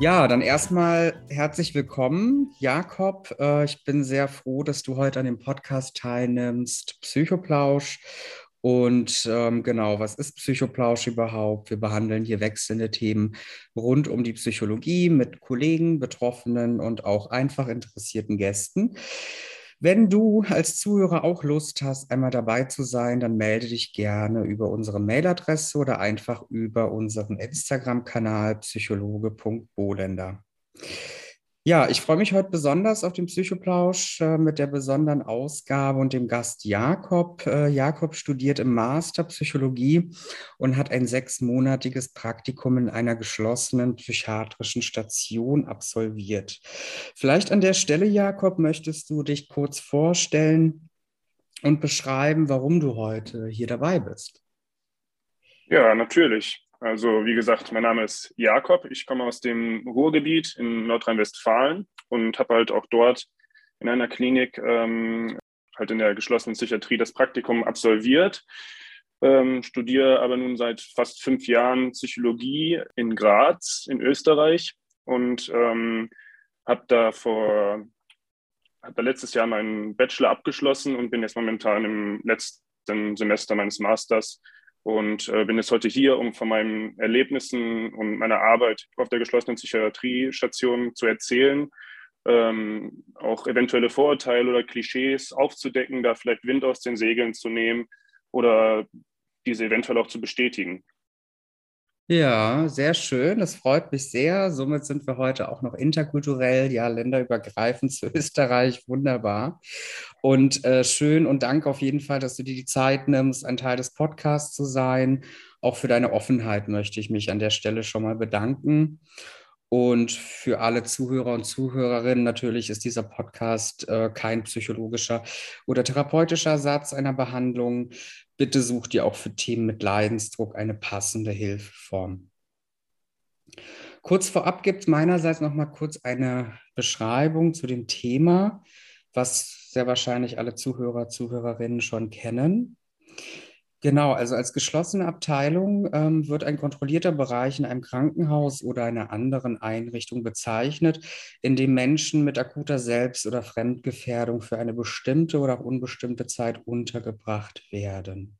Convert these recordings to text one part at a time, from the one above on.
Ja, dann erstmal herzlich willkommen, Jakob. Äh, ich bin sehr froh, dass du heute an dem Podcast teilnimmst, Psychoplausch. Und ähm, genau, was ist Psychoplausch überhaupt? Wir behandeln hier wechselnde Themen rund um die Psychologie mit Kollegen, Betroffenen und auch einfach interessierten Gästen. Wenn du als Zuhörer auch Lust hast, einmal dabei zu sein, dann melde dich gerne über unsere Mailadresse oder einfach über unseren Instagram-Kanal psychologe.bolender. Ja, ich freue mich heute besonders auf den Psychoplausch äh, mit der besonderen Ausgabe und dem Gast Jakob. Äh, Jakob studiert im Master Psychologie und hat ein sechsmonatiges Praktikum in einer geschlossenen psychiatrischen Station absolviert. Vielleicht an der Stelle, Jakob, möchtest du dich kurz vorstellen und beschreiben, warum du heute hier dabei bist? Ja, natürlich. Also wie gesagt, mein Name ist Jakob. Ich komme aus dem Ruhrgebiet in Nordrhein-Westfalen und habe halt auch dort in einer Klinik ähm, halt in der geschlossenen Psychiatrie das Praktikum absolviert. Ähm, studiere aber nun seit fast fünf Jahren Psychologie in Graz in Österreich und ähm, habe da vor habe da letztes Jahr meinen Bachelor abgeschlossen und bin jetzt momentan im letzten Semester meines Masters und äh, bin jetzt heute hier, um von meinen Erlebnissen und meiner Arbeit auf der geschlossenen Psychiatriestation zu erzählen, ähm, auch eventuelle Vorurteile oder Klischees aufzudecken, da vielleicht Wind aus den Segeln zu nehmen oder diese eventuell auch zu bestätigen. Ja, sehr schön. Das freut mich sehr. Somit sind wir heute auch noch interkulturell, ja, länderübergreifend zu Österreich. Wunderbar. Und äh, schön und danke auf jeden Fall, dass du dir die Zeit nimmst, ein Teil des Podcasts zu sein. Auch für deine Offenheit möchte ich mich an der Stelle schon mal bedanken. Und für alle Zuhörer und Zuhörerinnen natürlich ist dieser Podcast äh, kein psychologischer oder therapeutischer Satz einer Behandlung. Bitte such dir auch für Themen mit Leidensdruck eine passende Hilfeform. Kurz vorab gibt es meinerseits noch mal kurz eine Beschreibung zu dem Thema, was sehr wahrscheinlich alle Zuhörer, Zuhörerinnen schon kennen. Genau, also als geschlossene Abteilung ähm, wird ein kontrollierter Bereich in einem Krankenhaus oder einer anderen Einrichtung bezeichnet, in dem Menschen mit akuter Selbst- oder Fremdgefährdung für eine bestimmte oder auch unbestimmte Zeit untergebracht werden.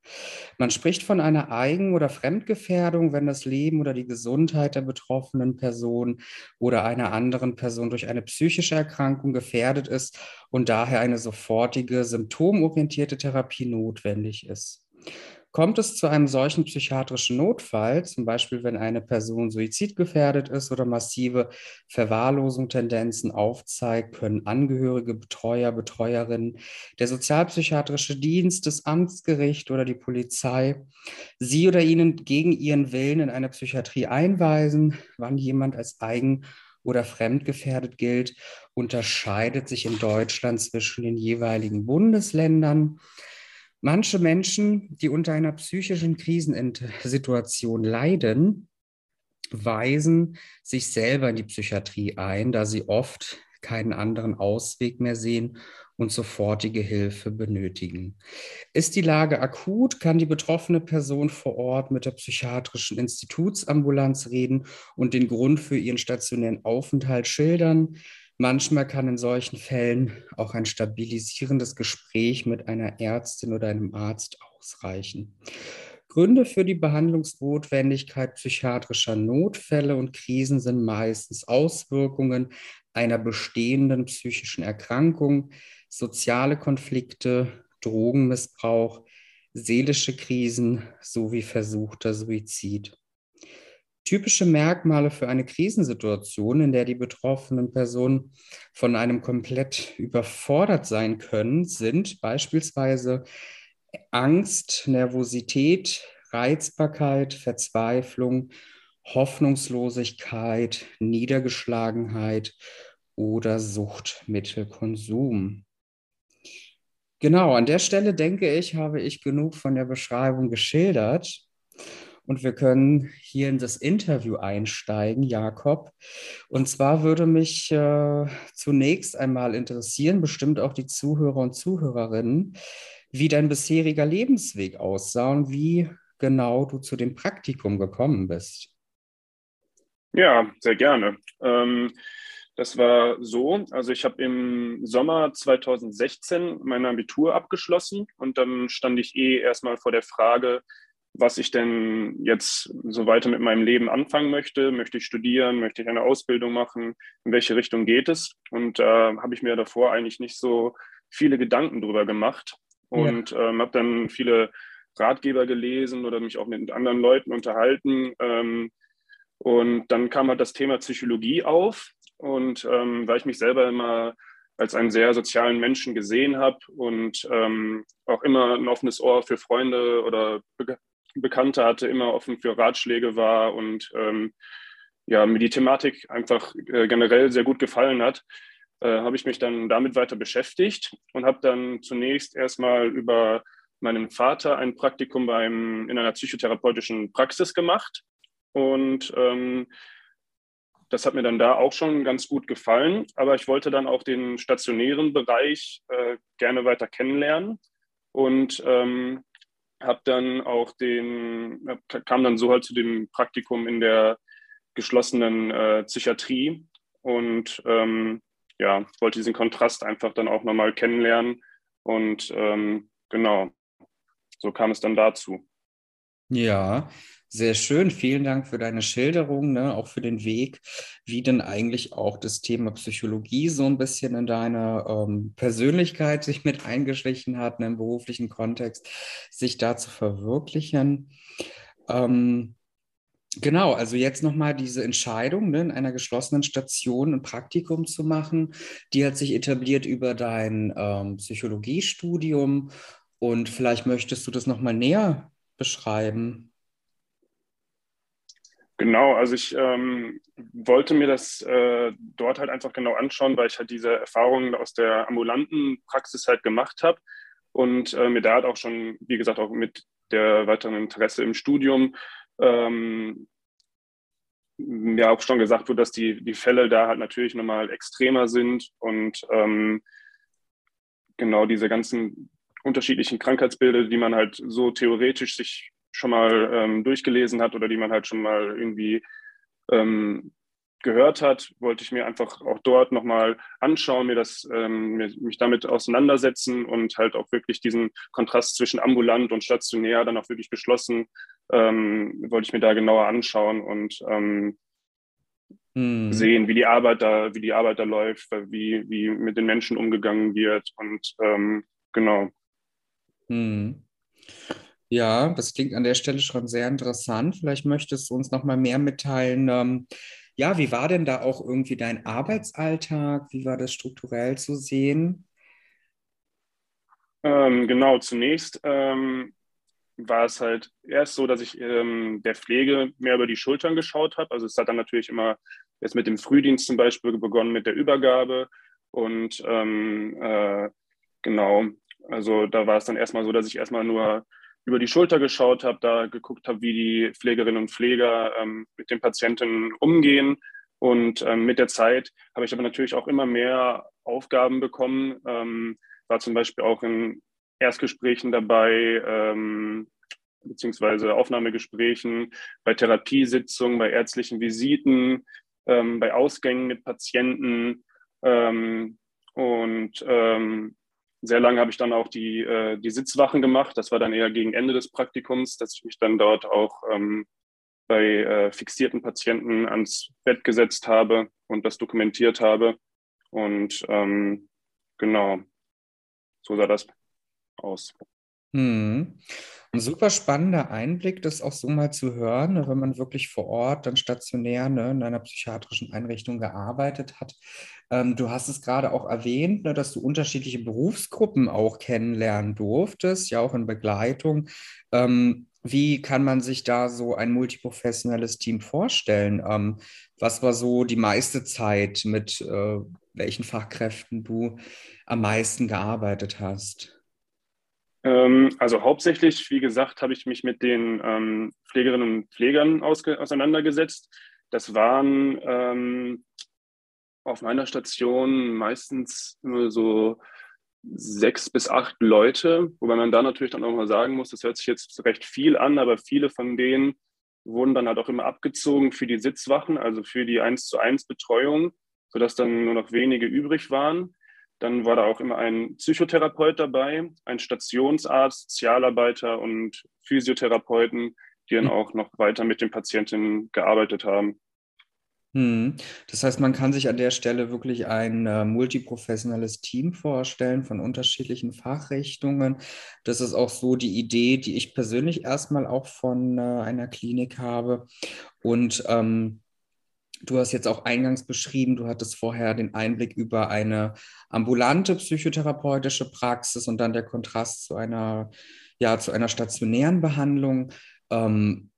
Man spricht von einer Eigen- oder Fremdgefährdung, wenn das Leben oder die Gesundheit der betroffenen Person oder einer anderen Person durch eine psychische Erkrankung gefährdet ist und daher eine sofortige symptomorientierte Therapie notwendig ist. Kommt es zu einem solchen psychiatrischen Notfall, zum Beispiel wenn eine Person suizidgefährdet ist oder massive Verwahrlosung-Tendenzen aufzeigt, können Angehörige, Betreuer, Betreuerinnen, der sozialpsychiatrische Dienst, das Amtsgericht oder die Polizei sie oder ihnen gegen ihren Willen in eine Psychiatrie einweisen, wann jemand als eigen oder fremdgefährdet gilt, unterscheidet sich in Deutschland zwischen den jeweiligen Bundesländern. Manche Menschen, die unter einer psychischen Krisensituation leiden, weisen sich selber in die Psychiatrie ein, da sie oft keinen anderen Ausweg mehr sehen und sofortige Hilfe benötigen. Ist die Lage akut, kann die betroffene Person vor Ort mit der psychiatrischen Institutsambulanz reden und den Grund für ihren stationären Aufenthalt schildern. Manchmal kann in solchen Fällen auch ein stabilisierendes Gespräch mit einer Ärztin oder einem Arzt ausreichen. Gründe für die Behandlungsnotwendigkeit psychiatrischer Notfälle und Krisen sind meistens Auswirkungen einer bestehenden psychischen Erkrankung, soziale Konflikte, Drogenmissbrauch, seelische Krisen sowie versuchter Suizid. Typische Merkmale für eine Krisensituation, in der die betroffenen Personen von einem komplett überfordert sein können, sind beispielsweise Angst, Nervosität, Reizbarkeit, Verzweiflung, Hoffnungslosigkeit, Niedergeschlagenheit oder Suchtmittelkonsum. Genau, an der Stelle denke ich, habe ich genug von der Beschreibung geschildert. Und wir können hier in das Interview einsteigen, Jakob. Und zwar würde mich äh, zunächst einmal interessieren, bestimmt auch die Zuhörer und Zuhörerinnen, wie dein bisheriger Lebensweg aussah und wie genau du zu dem Praktikum gekommen bist. Ja, sehr gerne. Ähm, das war so, also ich habe im Sommer 2016 mein Abitur abgeschlossen und dann stand ich eh erstmal vor der Frage, was ich denn jetzt so weiter mit meinem Leben anfangen möchte. Möchte ich studieren? Möchte ich eine Ausbildung machen? In welche Richtung geht es? Und da äh, habe ich mir davor eigentlich nicht so viele Gedanken drüber gemacht und ja. ähm, habe dann viele Ratgeber gelesen oder mich auch mit anderen Leuten unterhalten. Ähm, und dann kam halt das Thema Psychologie auf. Und ähm, weil ich mich selber immer als einen sehr sozialen Menschen gesehen habe und ähm, auch immer ein offenes Ohr für Freunde oder Be Bekannte hatte, immer offen für Ratschläge war und ähm, ja, mir die Thematik einfach äh, generell sehr gut gefallen hat, äh, habe ich mich dann damit weiter beschäftigt und habe dann zunächst erstmal über meinen Vater ein Praktikum beim, in einer psychotherapeutischen Praxis gemacht. Und ähm, das hat mir dann da auch schon ganz gut gefallen. Aber ich wollte dann auch den stationären Bereich äh, gerne weiter kennenlernen und ähm, habe dann auch den, kam dann so halt zu dem Praktikum in der geschlossenen äh, Psychiatrie und ähm, ja, wollte diesen Kontrast einfach dann auch nochmal kennenlernen. Und ähm, genau, so kam es dann dazu. Ja, sehr schön. Vielen Dank für deine Schilderung, ne? auch für den Weg, wie denn eigentlich auch das Thema Psychologie so ein bisschen in deine ähm, Persönlichkeit sich mit eingeschlichen hat, ne? im beruflichen Kontext, sich da zu verwirklichen. Ähm, Genau, also jetzt nochmal diese Entscheidung, ne, in einer geschlossenen Station ein Praktikum zu machen, die hat sich etabliert über dein ähm, Psychologiestudium und vielleicht möchtest du das nochmal näher beschreiben. Genau, also ich ähm, wollte mir das äh, dort halt einfach genau anschauen, weil ich halt diese Erfahrungen aus der ambulanten Praxis halt gemacht habe. Und äh, mir da halt auch schon, wie gesagt, auch mit der weiteren Interesse im Studium ähm, ja auch schon gesagt wurde, dass die, die Fälle da halt natürlich nochmal extremer sind. Und ähm, genau diese ganzen unterschiedlichen Krankheitsbilder, die man halt so theoretisch sich schon mal ähm, durchgelesen hat oder die man halt schon mal irgendwie ähm, gehört hat, wollte ich mir einfach auch dort nochmal anschauen, mir das, ähm, mich damit auseinandersetzen und halt auch wirklich diesen Kontrast zwischen ambulant und stationär dann auch wirklich geschlossen, ähm, wollte ich mir da genauer anschauen und ähm, hm. sehen, wie die Arbeit da, wie die Arbeit da läuft, wie, wie mit den Menschen umgegangen wird und ähm, genau. Hm. Ja, das klingt an der Stelle schon sehr interessant. Vielleicht möchtest du uns noch mal mehr mitteilen, ähm, ja, wie war denn da auch irgendwie dein Arbeitsalltag? Wie war das strukturell zu sehen? Ähm, genau, zunächst ähm, war es halt erst so, dass ich ähm, der Pflege mehr über die Schultern geschaut habe. Also es hat dann natürlich immer jetzt mit dem Frühdienst zum Beispiel begonnen mit der Übergabe. Und ähm, äh, genau, also da war es dann erstmal so, dass ich erstmal nur über die Schulter geschaut habe, da geguckt habe, wie die Pflegerinnen und Pfleger ähm, mit den Patienten umgehen. Und ähm, mit der Zeit habe ich aber natürlich auch immer mehr Aufgaben bekommen. Ähm, war zum Beispiel auch in Erstgesprächen dabei, ähm, beziehungsweise Aufnahmegesprächen, bei Therapiesitzungen, bei ärztlichen Visiten, ähm, bei Ausgängen mit Patienten. Ähm, und sehr lange habe ich dann auch die, äh, die Sitzwachen gemacht. Das war dann eher gegen Ende des Praktikums, dass ich mich dann dort auch ähm, bei äh, fixierten Patienten ans Bett gesetzt habe und das dokumentiert habe. Und ähm, genau, so sah das aus. Hm. Ein super spannender Einblick, das auch so mal zu hören, ne, wenn man wirklich vor Ort, dann stationär ne, in einer psychiatrischen Einrichtung gearbeitet hat. Ähm, du hast es gerade auch erwähnt, ne, dass du unterschiedliche Berufsgruppen auch kennenlernen durftest, ja auch in Begleitung. Ähm, wie kann man sich da so ein multiprofessionelles Team vorstellen? Ähm, was war so die meiste Zeit, mit äh, welchen Fachkräften du am meisten gearbeitet hast? Ähm, also hauptsächlich, wie gesagt, habe ich mich mit den ähm, Pflegerinnen und Pflegern auseinandergesetzt. Das waren ähm, auf meiner Station meistens nur so sechs bis acht Leute, wobei man da natürlich dann auch mal sagen muss, das hört sich jetzt recht viel an, aber viele von denen wurden dann halt auch immer abgezogen für die Sitzwachen, also für die 1 zu 1 Betreuung, sodass dann nur noch wenige übrig waren. Dann war da auch immer ein Psychotherapeut dabei, ein Stationsarzt, Sozialarbeiter und Physiotherapeuten, die dann auch noch weiter mit den Patientinnen gearbeitet haben. Hm. Das heißt, man kann sich an der Stelle wirklich ein äh, multiprofessionelles Team vorstellen von unterschiedlichen Fachrichtungen. Das ist auch so die Idee, die ich persönlich erstmal auch von äh, einer Klinik habe. Und ähm, du hast jetzt auch eingangs beschrieben, du hattest vorher den Einblick über eine ambulante psychotherapeutische Praxis und dann der Kontrast zu einer, ja, zu einer stationären Behandlung. Ähm,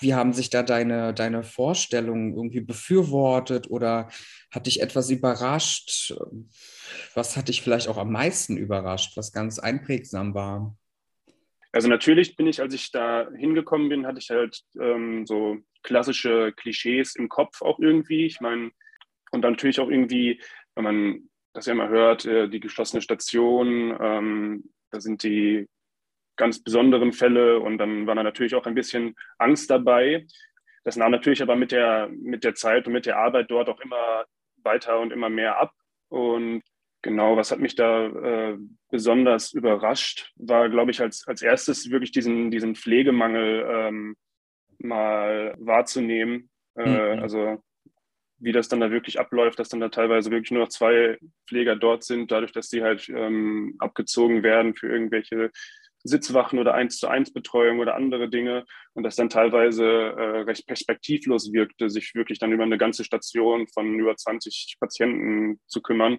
wie haben sich da deine, deine Vorstellungen irgendwie befürwortet oder hat dich etwas überrascht? Was hat dich vielleicht auch am meisten überrascht, was ganz einprägsam war? Also natürlich bin ich, als ich da hingekommen bin, hatte ich halt ähm, so klassische Klischees im Kopf auch irgendwie. Ich meine, und dann natürlich auch irgendwie, wenn man das ja immer hört, äh, die geschlossene Station, ähm, da sind die ganz besonderen Fälle und dann war da natürlich auch ein bisschen Angst dabei. Das nahm natürlich aber mit der, mit der Zeit und mit der Arbeit dort auch immer weiter und immer mehr ab. Und genau, was hat mich da äh, besonders überrascht, war, glaube ich, als, als erstes wirklich diesen, diesen Pflegemangel ähm, mal wahrzunehmen. Äh, mhm. Also wie das dann da wirklich abläuft, dass dann da teilweise wirklich nur noch zwei Pfleger dort sind, dadurch, dass sie halt ähm, abgezogen werden für irgendwelche Sitzwachen oder eins zu eins Betreuung oder andere Dinge und das dann teilweise äh, recht perspektivlos wirkte, sich wirklich dann über eine ganze Station von über 20 Patienten zu kümmern.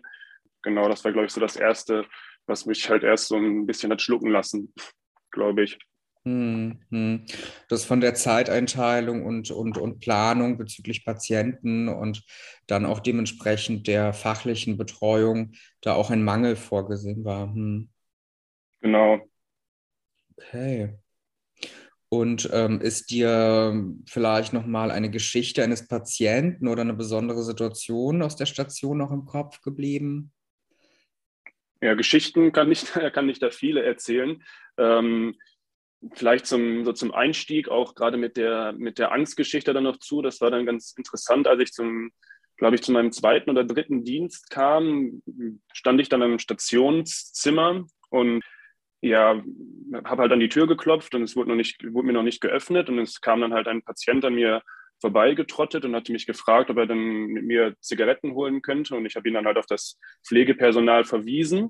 Genau, das war, glaube ich, so das Erste, was mich halt erst so ein bisschen hat schlucken lassen, glaube ich. Hm, das von der Zeiteinteilung und, und, und Planung bezüglich Patienten und dann auch dementsprechend der fachlichen Betreuung da auch ein Mangel vorgesehen war. Hm. Genau, Okay. Und ähm, ist dir vielleicht nochmal eine Geschichte eines Patienten oder eine besondere Situation aus der Station noch im Kopf geblieben? Ja, Geschichten kann ich, kann ich da viele erzählen. Ähm, vielleicht zum, so zum Einstieg auch gerade mit der, mit der Angstgeschichte dann noch zu. Das war dann ganz interessant, als ich zum, glaube ich, zu meinem zweiten oder dritten Dienst kam, stand ich dann im Stationszimmer und ja, habe halt an die Tür geklopft und es wurde, noch nicht, wurde mir noch nicht geöffnet und es kam dann halt ein Patient an mir vorbeigetrottet und hatte mich gefragt, ob er dann mit mir Zigaretten holen könnte. Und ich habe ihn dann halt auf das Pflegepersonal verwiesen.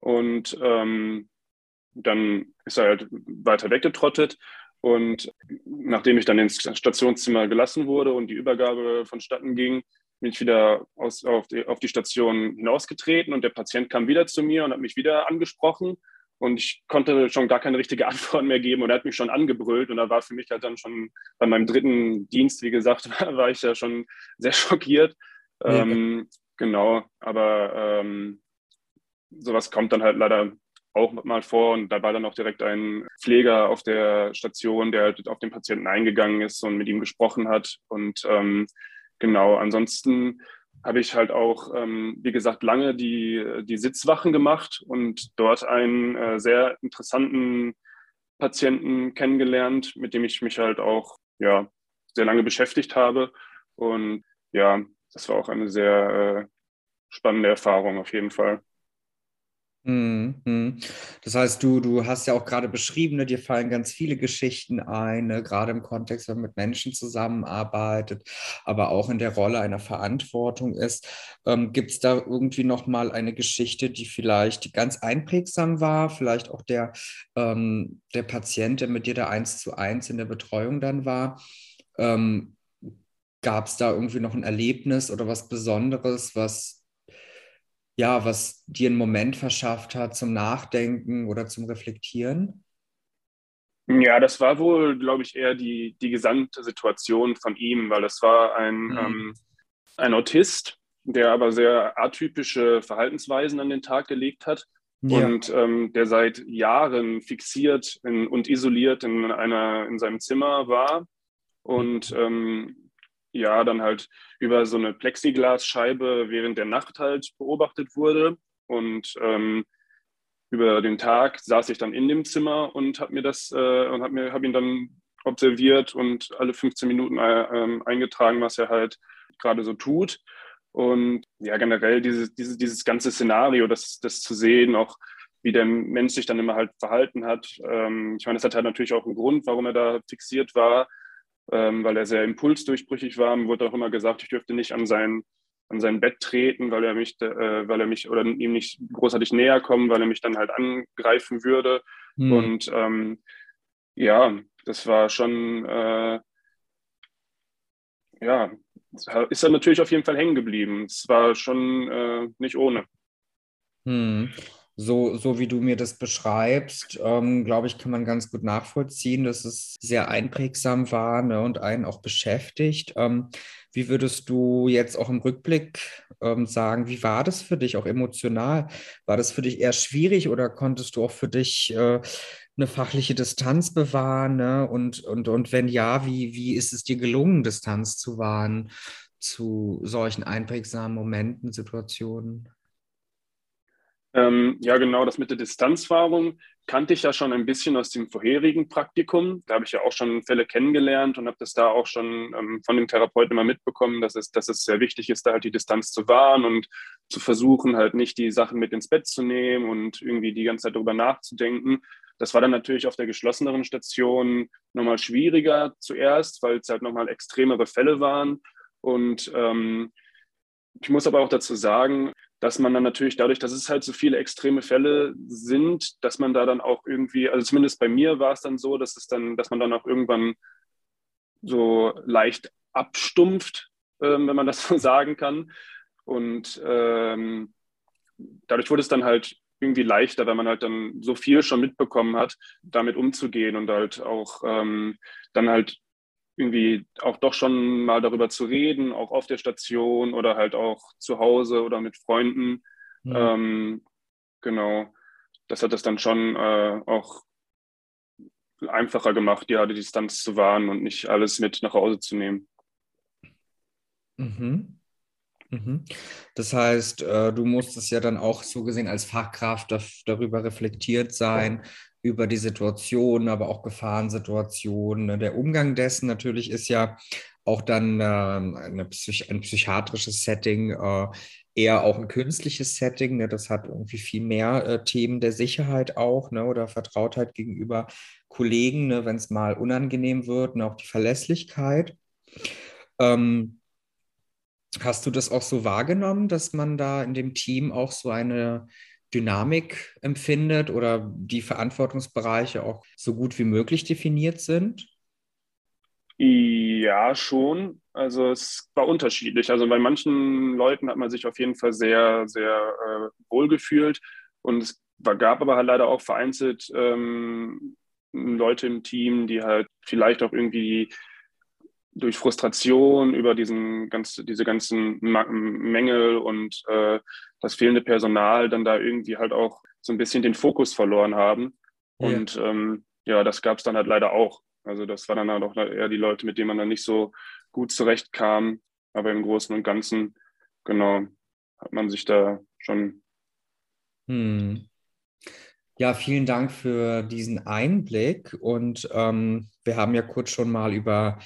Und ähm, dann ist er halt weiter weggetrottet. Und nachdem ich dann ins Stationszimmer gelassen wurde und die Übergabe vonstatten ging, bin ich wieder aus, auf, die, auf die Station hinausgetreten. Und der Patient kam wieder zu mir und hat mich wieder angesprochen und ich konnte schon gar keine richtige Antwort mehr geben und er hat mich schon angebrüllt. Und da war für mich halt dann schon bei meinem dritten Dienst, wie gesagt, war ich ja schon sehr schockiert. Ja. Ähm, genau, aber ähm, sowas kommt dann halt leider auch mal vor. Und da war dann auch direkt ein Pfleger auf der Station, der halt auf den Patienten eingegangen ist und mit ihm gesprochen hat. Und ähm, genau, ansonsten habe ich halt auch, ähm, wie gesagt, lange die, die Sitzwachen gemacht und dort einen äh, sehr interessanten Patienten kennengelernt, mit dem ich mich halt auch ja, sehr lange beschäftigt habe. Und ja, das war auch eine sehr äh, spannende Erfahrung auf jeden Fall. Mhm. Das heißt, du, du hast ja auch gerade beschrieben, ne, dir fallen ganz viele Geschichten ein, ne, gerade im Kontext, wenn man mit Menschen zusammenarbeitet, aber auch in der Rolle einer Verantwortung ist. Ähm, Gibt es da irgendwie nochmal eine Geschichte, die vielleicht ganz einprägsam war, vielleicht auch der, ähm, der Patient, der mit dir da eins zu eins in der Betreuung dann war? Ähm, Gab es da irgendwie noch ein Erlebnis oder was Besonderes, was ja, was dir einen Moment verschafft hat zum Nachdenken oder zum Reflektieren? Ja, das war wohl, glaube ich, eher die, die gesamte Situation von ihm, weil das war ein, mhm. ähm, ein Autist, der aber sehr atypische Verhaltensweisen an den Tag gelegt hat ja. und ähm, der seit Jahren fixiert in, und isoliert in, einer, in seinem Zimmer war und mhm. ähm, ja dann halt über so eine Plexiglasscheibe während der Nacht halt beobachtet wurde. Und ähm, über den Tag saß ich dann in dem Zimmer und habe mir das äh, und habe mir habe ihn dann observiert und alle 15 Minuten äh, ähm, eingetragen, was er halt gerade so tut. Und ja, generell dieses, dieses, dieses ganze Szenario, das, das zu sehen, auch wie der Mensch sich dann immer halt verhalten hat. Ähm, ich meine, das hat halt natürlich auch einen Grund, warum er da fixiert war, ähm, weil er sehr impulsdurchbrüchig war. Mir wurde auch immer gesagt, ich dürfte nicht an sein, an sein Bett treten, weil er mich, äh, weil er mich oder ihm nicht großartig näher kommen, weil er mich dann halt angreifen würde. Hm. Und ähm, ja, das war schon äh, ja, ist er natürlich auf jeden Fall hängen geblieben. Es war schon äh, nicht ohne. Hm. So, so wie du mir das beschreibst, ähm, glaube ich, kann man ganz gut nachvollziehen, dass es sehr einprägsam war ne, und einen auch beschäftigt. Ähm, wie würdest du jetzt auch im Rückblick ähm, sagen, wie war das für dich auch emotional? War das für dich eher schwierig oder konntest du auch für dich äh, eine fachliche Distanz bewahren? Ne? Und, und, und wenn ja, wie, wie ist es dir gelungen, Distanz zu wahren zu solchen einprägsamen Momenten, Situationen? Ähm, ja, genau, das mit der Distanzwahrung kannte ich ja schon ein bisschen aus dem vorherigen Praktikum. Da habe ich ja auch schon Fälle kennengelernt und habe das da auch schon ähm, von dem Therapeuten immer mitbekommen, dass es, dass es sehr wichtig ist, da halt die Distanz zu wahren und zu versuchen, halt nicht die Sachen mit ins Bett zu nehmen und irgendwie die ganze Zeit darüber nachzudenken. Das war dann natürlich auf der geschlosseneren Station nochmal schwieriger zuerst, weil es halt nochmal extremere Fälle waren. Und ähm, ich muss aber auch dazu sagen, dass man dann natürlich dadurch, dass es halt so viele extreme Fälle sind, dass man da dann auch irgendwie, also zumindest bei mir war es dann so, dass es dann, dass man dann auch irgendwann so leicht abstumpft, ähm, wenn man das so sagen kann. Und ähm, dadurch wurde es dann halt irgendwie leichter, weil man halt dann so viel schon mitbekommen hat, damit umzugehen und halt auch ähm, dann halt irgendwie auch doch schon mal darüber zu reden, auch auf der Station oder halt auch zu Hause oder mit Freunden. Ja. Ähm, genau, das hat es dann schon äh, auch einfacher gemacht, ja, die Distanz zu wahren und nicht alles mit nach Hause zu nehmen. Mhm. Mhm. Das heißt, äh, du musstest ja dann auch so gesehen als Fachkraft darüber reflektiert sein, über die Situation, aber auch Gefahrensituationen. Ne? Der Umgang dessen natürlich ist ja auch dann äh, Psych ein psychiatrisches Setting, äh, eher auch ein künstliches Setting. Ne? Das hat irgendwie viel mehr äh, Themen der Sicherheit auch ne? oder Vertrautheit gegenüber Kollegen, ne? wenn es mal unangenehm wird und auch die Verlässlichkeit. Ähm, hast du das auch so wahrgenommen, dass man da in dem Team auch so eine Dynamik empfindet oder die Verantwortungsbereiche auch so gut wie möglich definiert sind? Ja, schon. Also es war unterschiedlich. Also bei manchen Leuten hat man sich auf jeden Fall sehr, sehr äh, wohl gefühlt. Und es gab aber halt leider auch vereinzelt ähm, Leute im Team, die halt vielleicht auch irgendwie durch Frustration über diesen ganz, diese ganzen Mängel und äh, das fehlende Personal dann da irgendwie halt auch so ein bisschen den Fokus verloren haben. Ja. Und ähm, ja, das gab es dann halt leider auch. Also das waren dann halt auch eher die Leute, mit denen man dann nicht so gut zurechtkam. Aber im Großen und Ganzen, genau, hat man sich da schon. Hm. Ja, vielen Dank für diesen Einblick. Und ähm, wir haben ja kurz schon mal über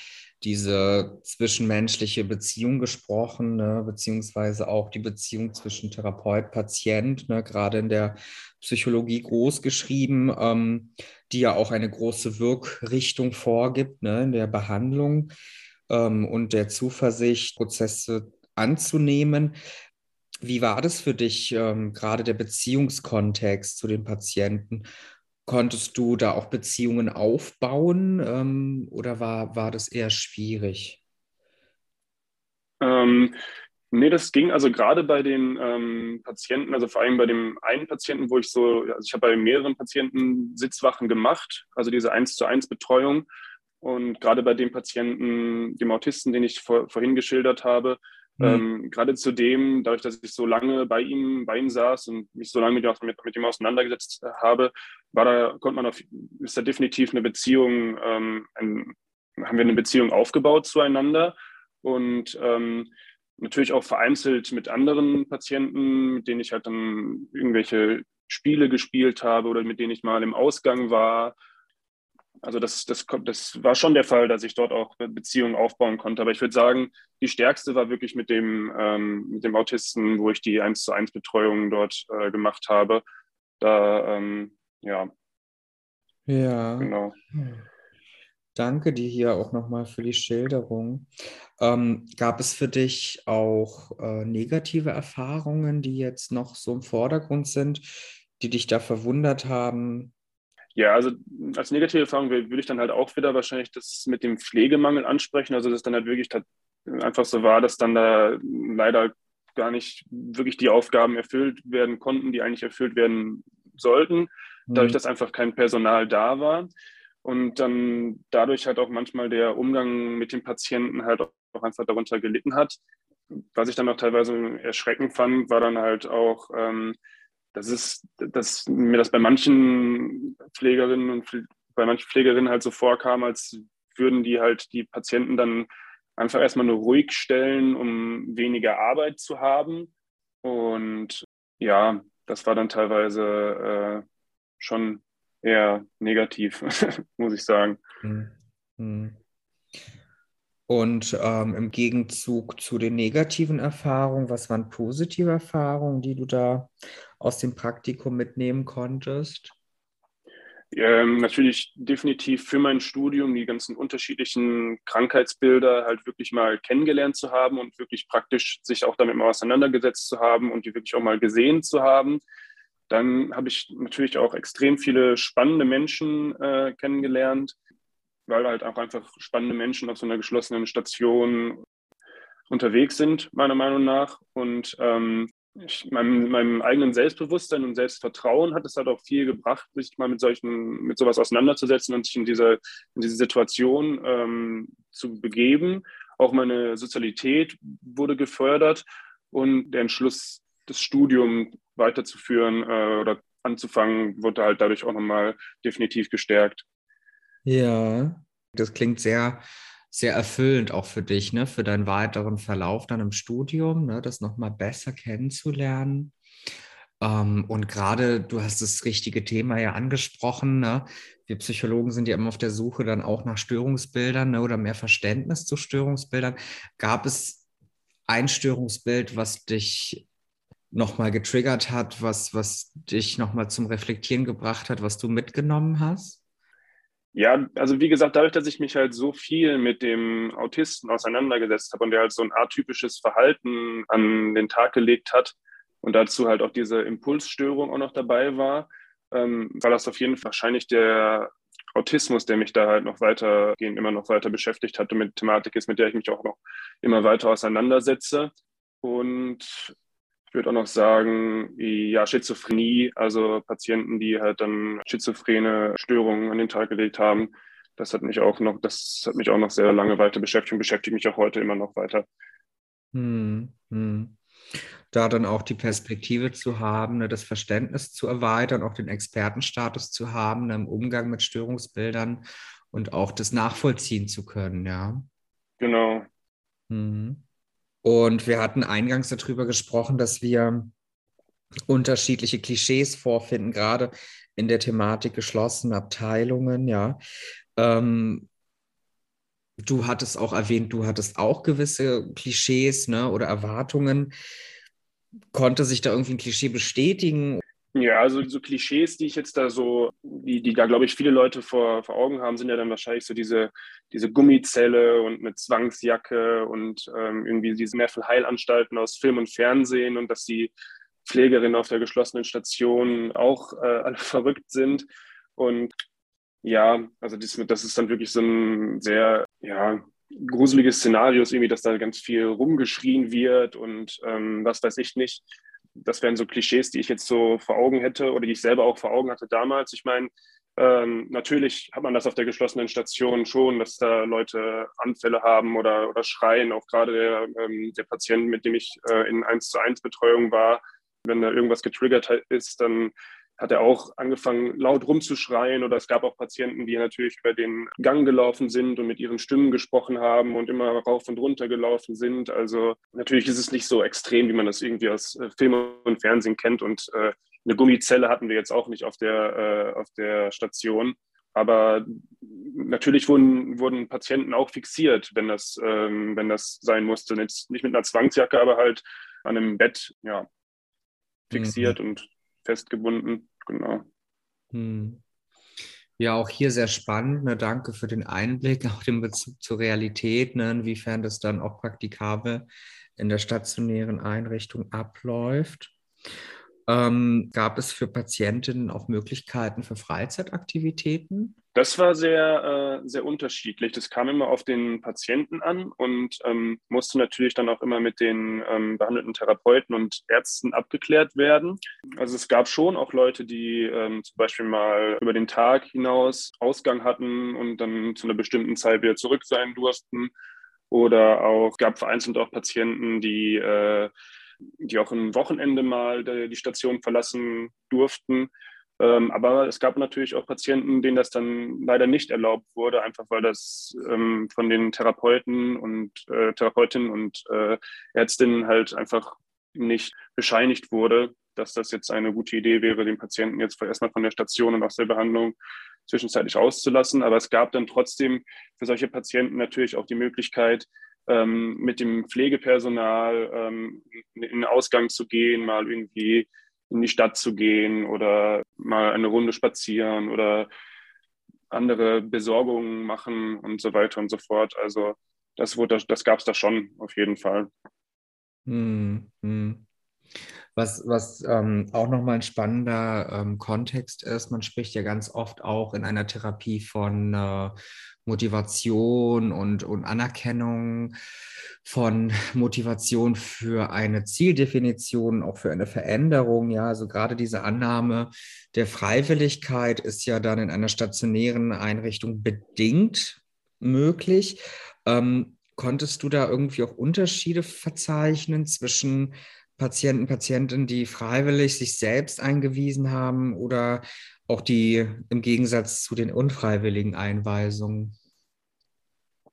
diese zwischenmenschliche Beziehung gesprochen, ne, beziehungsweise auch die Beziehung zwischen Therapeut, Patient, ne, gerade in der Psychologie groß geschrieben, ähm, die ja auch eine große Wirkrichtung vorgibt ne, in der Behandlung ähm, und der Zuversicht, Prozesse anzunehmen. Wie war das für dich, ähm, gerade der Beziehungskontext zu den Patienten? Konntest du da auch Beziehungen aufbauen ähm, oder war, war das eher schwierig? Ähm, nee, das ging also gerade bei den ähm, Patienten, also vor allem bei dem einen Patienten, wo ich so, also ich habe bei mehreren Patienten Sitzwachen gemacht, also diese 1 zu 1 Betreuung. Und gerade bei dem Patienten, dem Autisten, den ich vor, vorhin geschildert habe, Mhm. Ähm, gerade zudem, dadurch, dass ich so lange bei ihm, bei ihm saß und mich so lange mit, mit, mit ihm auseinandergesetzt habe, war da, konnte man auf, ist da definitiv eine Beziehung, ähm, ein, haben wir eine Beziehung aufgebaut zueinander und ähm, natürlich auch vereinzelt mit anderen Patienten, mit denen ich halt dann irgendwelche Spiele gespielt habe oder mit denen ich mal im Ausgang war. Also das, das, das war schon der Fall, dass ich dort auch Beziehungen aufbauen konnte. Aber ich würde sagen, die stärkste war wirklich mit dem, ähm, mit dem Autisten, wo ich die 1 zu 1 Betreuung dort äh, gemacht habe. Da, ähm, ja. Ja. Genau. Danke dir hier auch nochmal für die Schilderung. Ähm, gab es für dich auch äh, negative Erfahrungen, die jetzt noch so im Vordergrund sind, die dich da verwundert haben? Ja, also als negative Erfahrung würde ich dann halt auch wieder wahrscheinlich das mit dem Pflegemangel ansprechen. Also dass dann halt wirklich einfach so war, dass dann da leider gar nicht wirklich die Aufgaben erfüllt werden konnten, die eigentlich erfüllt werden sollten, dadurch, mhm. dass einfach kein Personal da war. Und dann dadurch halt auch manchmal der Umgang mit den Patienten halt auch einfach darunter gelitten hat. Was ich dann auch teilweise erschreckend fand, war dann halt auch, ähm, das ist, dass mir das bei manchen Pflegerinnen und bei manchen Pflegerinnen halt so vorkam, als würden die halt die Patienten dann einfach erstmal nur ruhig stellen, um weniger Arbeit zu haben. Und ja, das war dann teilweise äh, schon eher negativ, muss ich sagen. Mhm. Und ähm, im Gegenzug zu den negativen Erfahrungen, was waren positive Erfahrungen, die du da aus dem Praktikum mitnehmen konntest? Ähm, natürlich definitiv für mein Studium die ganzen unterschiedlichen Krankheitsbilder halt wirklich mal kennengelernt zu haben und wirklich praktisch sich auch damit mal auseinandergesetzt zu haben und die wirklich auch mal gesehen zu haben. Dann habe ich natürlich auch extrem viele spannende Menschen äh, kennengelernt, weil halt auch einfach spannende Menschen auf so einer geschlossenen Station unterwegs sind, meiner Meinung nach. Und ähm, ich, meinem, meinem, eigenen Selbstbewusstsein und Selbstvertrauen hat es halt auch viel gebracht, sich mal mit solchen, mit sowas auseinanderzusetzen und sich in diese, in diese Situation ähm, zu begeben. Auch meine Sozialität wurde gefördert und der Entschluss, das Studium weiterzuführen äh, oder anzufangen, wurde halt dadurch auch nochmal definitiv gestärkt. Ja, das klingt sehr sehr erfüllend auch für dich, ne? für deinen weiteren Verlauf dann im Studium, ne? das nochmal besser kennenzulernen. Ähm, und gerade, du hast das richtige Thema ja angesprochen, ne? wir Psychologen sind ja immer auf der Suche dann auch nach Störungsbildern ne? oder mehr Verständnis zu Störungsbildern. Gab es ein Störungsbild, was dich nochmal getriggert hat, was, was dich nochmal zum Reflektieren gebracht hat, was du mitgenommen hast? Ja, also wie gesagt, dadurch, dass ich mich halt so viel mit dem Autisten auseinandergesetzt habe und der halt so ein atypisches Verhalten an den Tag gelegt hat und dazu halt auch diese Impulsstörung auch noch dabei war, ähm, war das auf jeden Fall wahrscheinlich der Autismus, der mich da halt noch weitergehend immer noch weiter beschäftigt hat und mit Thematik ist, mit der ich mich auch noch immer weiter auseinandersetze. Und ich würde auch noch sagen, ja, Schizophrenie, also Patienten, die halt dann schizophrene Störungen an den Tag gelegt haben. Das hat mich auch noch, das hat mich auch noch sehr lange weiter beschäftigt und beschäftigt mich auch heute immer noch weiter. Hm, hm. Da dann auch die Perspektive zu haben, ne, das Verständnis zu erweitern, auch den Expertenstatus zu haben ne, im Umgang mit Störungsbildern und auch das nachvollziehen zu können, ja. Genau. Hm. Und wir hatten eingangs darüber gesprochen, dass wir unterschiedliche Klischees vorfinden, gerade in der Thematik geschlossene Abteilungen, ja. Ähm, du hattest auch erwähnt, du hattest auch gewisse Klischees ne, oder Erwartungen. Konnte sich da irgendwie ein Klischee bestätigen? Ja, also so Klischees, die ich jetzt da so, die, die da glaube ich viele Leute vor, vor Augen haben, sind ja dann wahrscheinlich so diese, diese Gummizelle und eine Zwangsjacke und ähm, irgendwie diese Nervenheilanstalten aus Film und Fernsehen und dass die Pflegerinnen auf der geschlossenen Station auch äh, alle verrückt sind. Und ja, also das, das ist dann wirklich so ein sehr, ja, gruseliges Szenario, irgendwie, dass da ganz viel rumgeschrien wird und ähm, was weiß ich nicht das wären so Klischees, die ich jetzt so vor Augen hätte oder die ich selber auch vor Augen hatte damals. Ich meine, ähm, natürlich hat man das auf der geschlossenen Station schon, dass da Leute Anfälle haben oder, oder schreien. Auch gerade der, ähm, der Patient, mit dem ich äh, in 1 zu 1 Betreuung war, wenn da irgendwas getriggert ist, dann hat er auch angefangen, laut rumzuschreien. Oder es gab auch Patienten, die natürlich über den Gang gelaufen sind und mit ihren Stimmen gesprochen haben und immer rauf und runter gelaufen sind. Also natürlich ist es nicht so extrem, wie man das irgendwie aus äh, Film und Fernsehen kennt. Und äh, eine Gummizelle hatten wir jetzt auch nicht auf der, äh, auf der Station. aber natürlich wurden, wurden Patienten auch fixiert, wenn das, ähm, wenn das sein musste. Jetzt nicht mit einer Zwangsjacke, aber halt an einem Bett ja, fixiert mhm. und festgebunden. Genau. Mhm. Ja, auch hier sehr spannend. Ne? Danke für den Einblick, auch den Bezug zur Realität, ne? inwiefern das dann auch praktikabel in der stationären Einrichtung abläuft. Ähm, gab es für Patientinnen auch Möglichkeiten für Freizeitaktivitäten? Das war sehr, äh, sehr unterschiedlich. Das kam immer auf den Patienten an und ähm, musste natürlich dann auch immer mit den ähm, behandelten Therapeuten und Ärzten abgeklärt werden. Also es gab schon auch Leute, die ähm, zum Beispiel mal über den Tag hinaus Ausgang hatten und dann zu einer bestimmten Zeit wieder zurück sein durften. Oder auch gab vereinzelt auch Patienten, die äh, die auch ein Wochenende mal die Station verlassen durften. Ähm, aber es gab natürlich auch Patienten, denen das dann leider nicht erlaubt wurde, einfach weil das ähm, von den Therapeuten und äh, Therapeutinnen und äh, Ärztinnen halt einfach nicht bescheinigt wurde, dass das jetzt eine gute Idee wäre, den Patienten jetzt erstmal von der Station und aus der Behandlung zwischenzeitlich auszulassen. Aber es gab dann trotzdem für solche Patienten natürlich auch die Möglichkeit, ähm, mit dem Pflegepersonal ähm, in den Ausgang zu gehen, mal irgendwie in die Stadt zu gehen oder mal eine Runde spazieren oder andere Besorgungen machen und so weiter und so fort. Also das, wurde, das gab es da schon auf jeden Fall. Hm, hm. Was, was ähm, auch nochmal ein spannender ähm, Kontext ist, man spricht ja ganz oft auch in einer Therapie von äh, Motivation und, und Anerkennung, von Motivation für eine Zieldefinition, auch für eine Veränderung. Ja, also gerade diese Annahme der Freiwilligkeit ist ja dann in einer stationären Einrichtung bedingt möglich. Ähm, konntest du da irgendwie auch Unterschiede verzeichnen zwischen Patienten, Patientinnen, die freiwillig sich selbst eingewiesen haben oder auch die im Gegensatz zu den unfreiwilligen Einweisungen?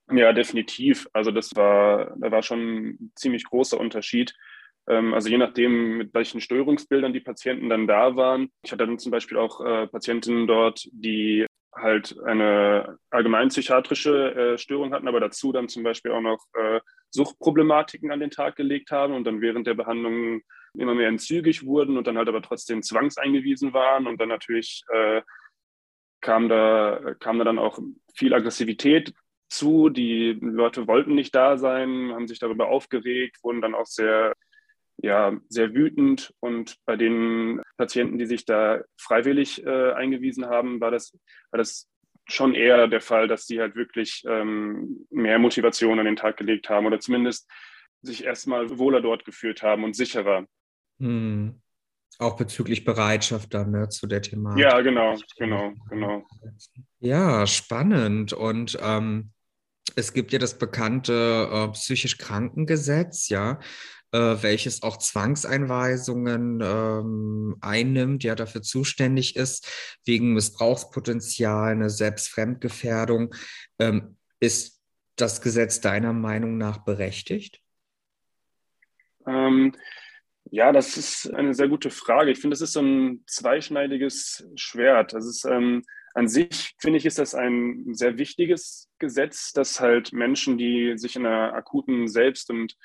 Ja, definitiv. Also das war, da war schon ein ziemlich großer Unterschied. Ähm, also je nachdem, mit welchen Störungsbildern die Patienten dann da waren. Ich hatte dann zum Beispiel auch äh, Patientinnen dort, die halt eine allgemeinpsychiatrische äh, Störung hatten, aber dazu dann zum Beispiel auch noch äh, Suchtproblematiken an den Tag gelegt haben und dann während der Behandlung immer mehr entzügig wurden und dann halt aber trotzdem zwangseingewiesen waren und dann natürlich kam, da, kam da dann auch viel Aggressivität zu. Die Leute wollten nicht da sein, haben sich darüber aufgeregt, wurden dann auch sehr ja, sehr wütend. Und bei den Patienten, die sich da freiwillig äh, eingewiesen haben, war das, war das schon eher der Fall, dass sie halt wirklich ähm, mehr Motivation an den Tag gelegt haben oder zumindest sich erstmal wohler dort gefühlt haben und sicherer. Hm. Auch bezüglich Bereitschaft dann ne, zu der Thematik. Ja, genau, genau, genau. Ja, spannend. Und ähm, es gibt ja das bekannte äh, psychisch Krankengesetz, ja, äh, welches auch Zwangseinweisungen ähm, einnimmt, ja dafür zuständig ist, wegen Missbrauchspotenzial, eine Selbstfremdgefährdung. Ähm, ist das Gesetz deiner Meinung nach berechtigt? Ähm, ja, das ist eine sehr gute Frage. Ich finde, das ist so ein zweischneidiges Schwert. Das ist ähm, an sich, finde ich, ist das ein sehr wichtiges Gesetz, das halt Menschen, die sich in einer akuten Selbst- und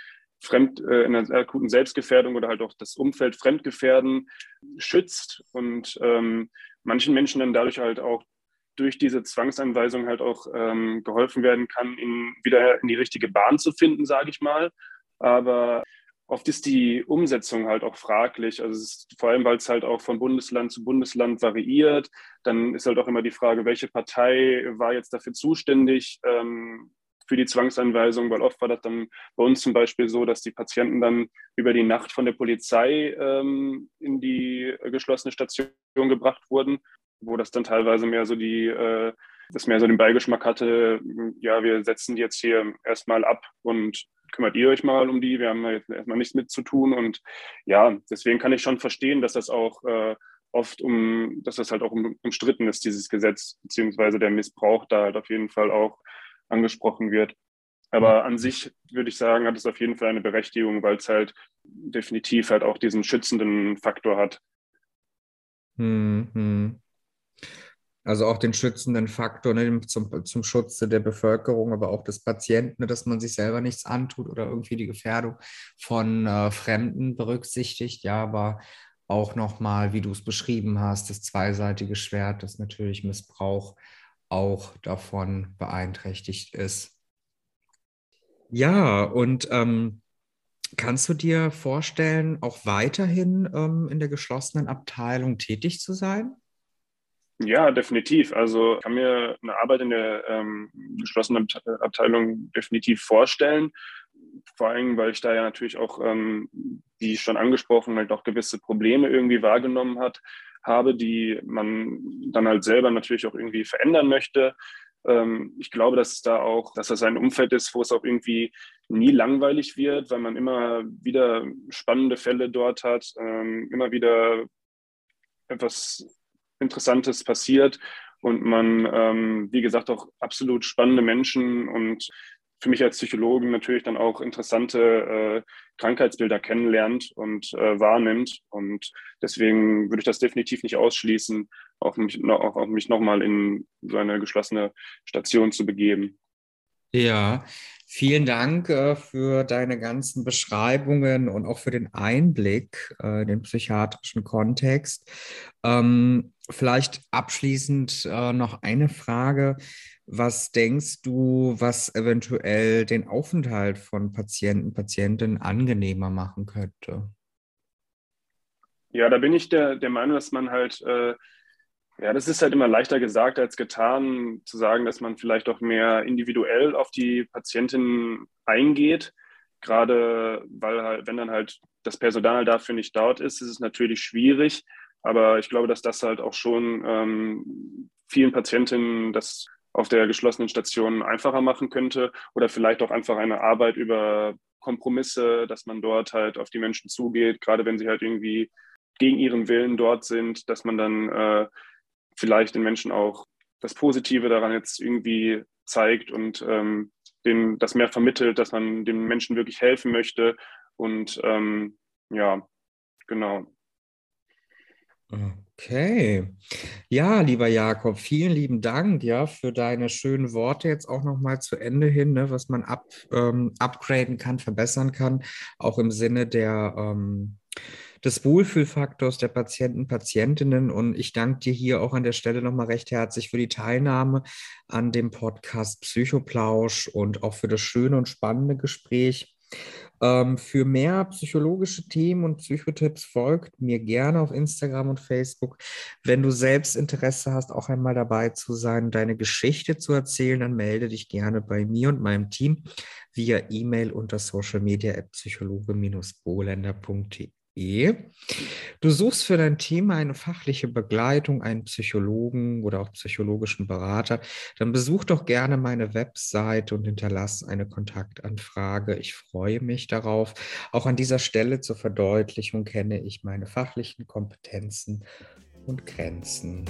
Fremd, äh, in einer akuten Selbstgefährdung oder halt auch das Umfeld fremdgefährden, schützt und ähm, manchen Menschen dann dadurch halt auch durch diese Zwangsanweisung halt auch ähm, geholfen werden kann, ihn wieder in die richtige Bahn zu finden, sage ich mal. Aber oft ist die Umsetzung halt auch fraglich. Also ist, vor allem, weil es halt auch von Bundesland zu Bundesland variiert. Dann ist halt auch immer die Frage, welche Partei war jetzt dafür zuständig, ähm, für die Zwangsanweisung, weil oft war das dann bei uns zum Beispiel so, dass die Patienten dann über die Nacht von der Polizei ähm, in die geschlossene Station gebracht wurden, wo das dann teilweise mehr so die, äh, das mehr so den Beigeschmack hatte, ja, wir setzen die jetzt hier erstmal ab und kümmert ihr euch mal um die, wir haben jetzt erstmal nichts mit zu tun und ja, deswegen kann ich schon verstehen, dass das auch äh, oft um, dass das halt auch umstritten ist, dieses Gesetz, beziehungsweise der Missbrauch da halt auf jeden Fall auch angesprochen wird. Aber an sich würde ich sagen, hat es auf jeden Fall eine Berechtigung, weil es halt definitiv halt auch diesen schützenden Faktor hat. Hm, hm. Also auch den schützenden Faktor ne, zum, zum Schutze der Bevölkerung, aber auch des Patienten, ne, dass man sich selber nichts antut oder irgendwie die Gefährdung von äh, Fremden berücksichtigt. Ja, aber auch nochmal, wie du es beschrieben hast, das zweiseitige Schwert, das natürlich Missbrauch auch davon beeinträchtigt ist. Ja, und ähm, kannst du dir vorstellen, auch weiterhin ähm, in der geschlossenen Abteilung tätig zu sein? Ja, definitiv. Also ich kann mir eine Arbeit in der ähm, geschlossenen Abteilung definitiv vorstellen. Vor allem, weil ich da ja natürlich auch, ähm, wie schon angesprochen, halt auch gewisse Probleme irgendwie wahrgenommen hat, habe, die man dann halt selber natürlich auch irgendwie verändern möchte. Ähm, ich glaube, dass es da auch, dass das ein Umfeld ist, wo es auch irgendwie nie langweilig wird, weil man immer wieder spannende Fälle dort hat, ähm, immer wieder etwas Interessantes passiert und man, ähm, wie gesagt, auch absolut spannende Menschen und für mich als Psychologen natürlich dann auch interessante äh, Krankheitsbilder kennenlernt und äh, wahrnimmt. Und deswegen würde ich das definitiv nicht ausschließen, auch mich, auch, auch mich nochmal in so eine geschlossene Station zu begeben. Ja, vielen Dank äh, für deine ganzen Beschreibungen und auch für den Einblick äh, in den psychiatrischen Kontext. Ähm, vielleicht abschließend äh, noch eine Frage. Was denkst du, was eventuell den Aufenthalt von Patienten, Patientinnen angenehmer machen könnte? Ja, da bin ich der, der Meinung, dass man halt ja, das ist halt immer leichter gesagt als getan, zu sagen, dass man vielleicht auch mehr individuell auf die Patientin eingeht. Gerade weil halt, wenn dann halt das Personal dafür nicht dort ist, ist es natürlich schwierig. Aber ich glaube, dass das halt auch schon ähm, vielen Patientinnen das auf der geschlossenen Station einfacher machen könnte oder vielleicht auch einfach eine Arbeit über Kompromisse, dass man dort halt auf die Menschen zugeht, gerade wenn sie halt irgendwie gegen ihren Willen dort sind, dass man dann äh, vielleicht den Menschen auch das Positive daran jetzt irgendwie zeigt und ähm, den, das mehr vermittelt, dass man den Menschen wirklich helfen möchte. Und ähm, ja, genau. Okay. Ja, lieber Jakob, vielen lieben Dank ja für deine schönen Worte jetzt auch nochmal zu Ende hin, ne, was man up, ähm, upgraden kann, verbessern kann, auch im Sinne der ähm, des Wohlfühlfaktors der Patienten, Patientinnen. Und ich danke dir hier auch an der Stelle nochmal recht herzlich für die Teilnahme an dem Podcast Psychoplausch und auch für das schöne und spannende Gespräch. Ähm, für mehr psychologische Themen und Psychotipps folgt mir gerne auf Instagram und Facebook. Wenn du selbst Interesse hast, auch einmal dabei zu sein, deine Geschichte zu erzählen, dann melde dich gerne bei mir und meinem Team via E-Mail unter socialmedia.psychologe-bohlender.de. Du suchst für dein Thema eine fachliche Begleitung, einen Psychologen oder auch psychologischen Berater, dann besuch doch gerne meine Website und hinterlass eine Kontaktanfrage. Ich freue mich darauf. Auch an dieser Stelle zur Verdeutlichung kenne ich meine fachlichen Kompetenzen und Grenzen.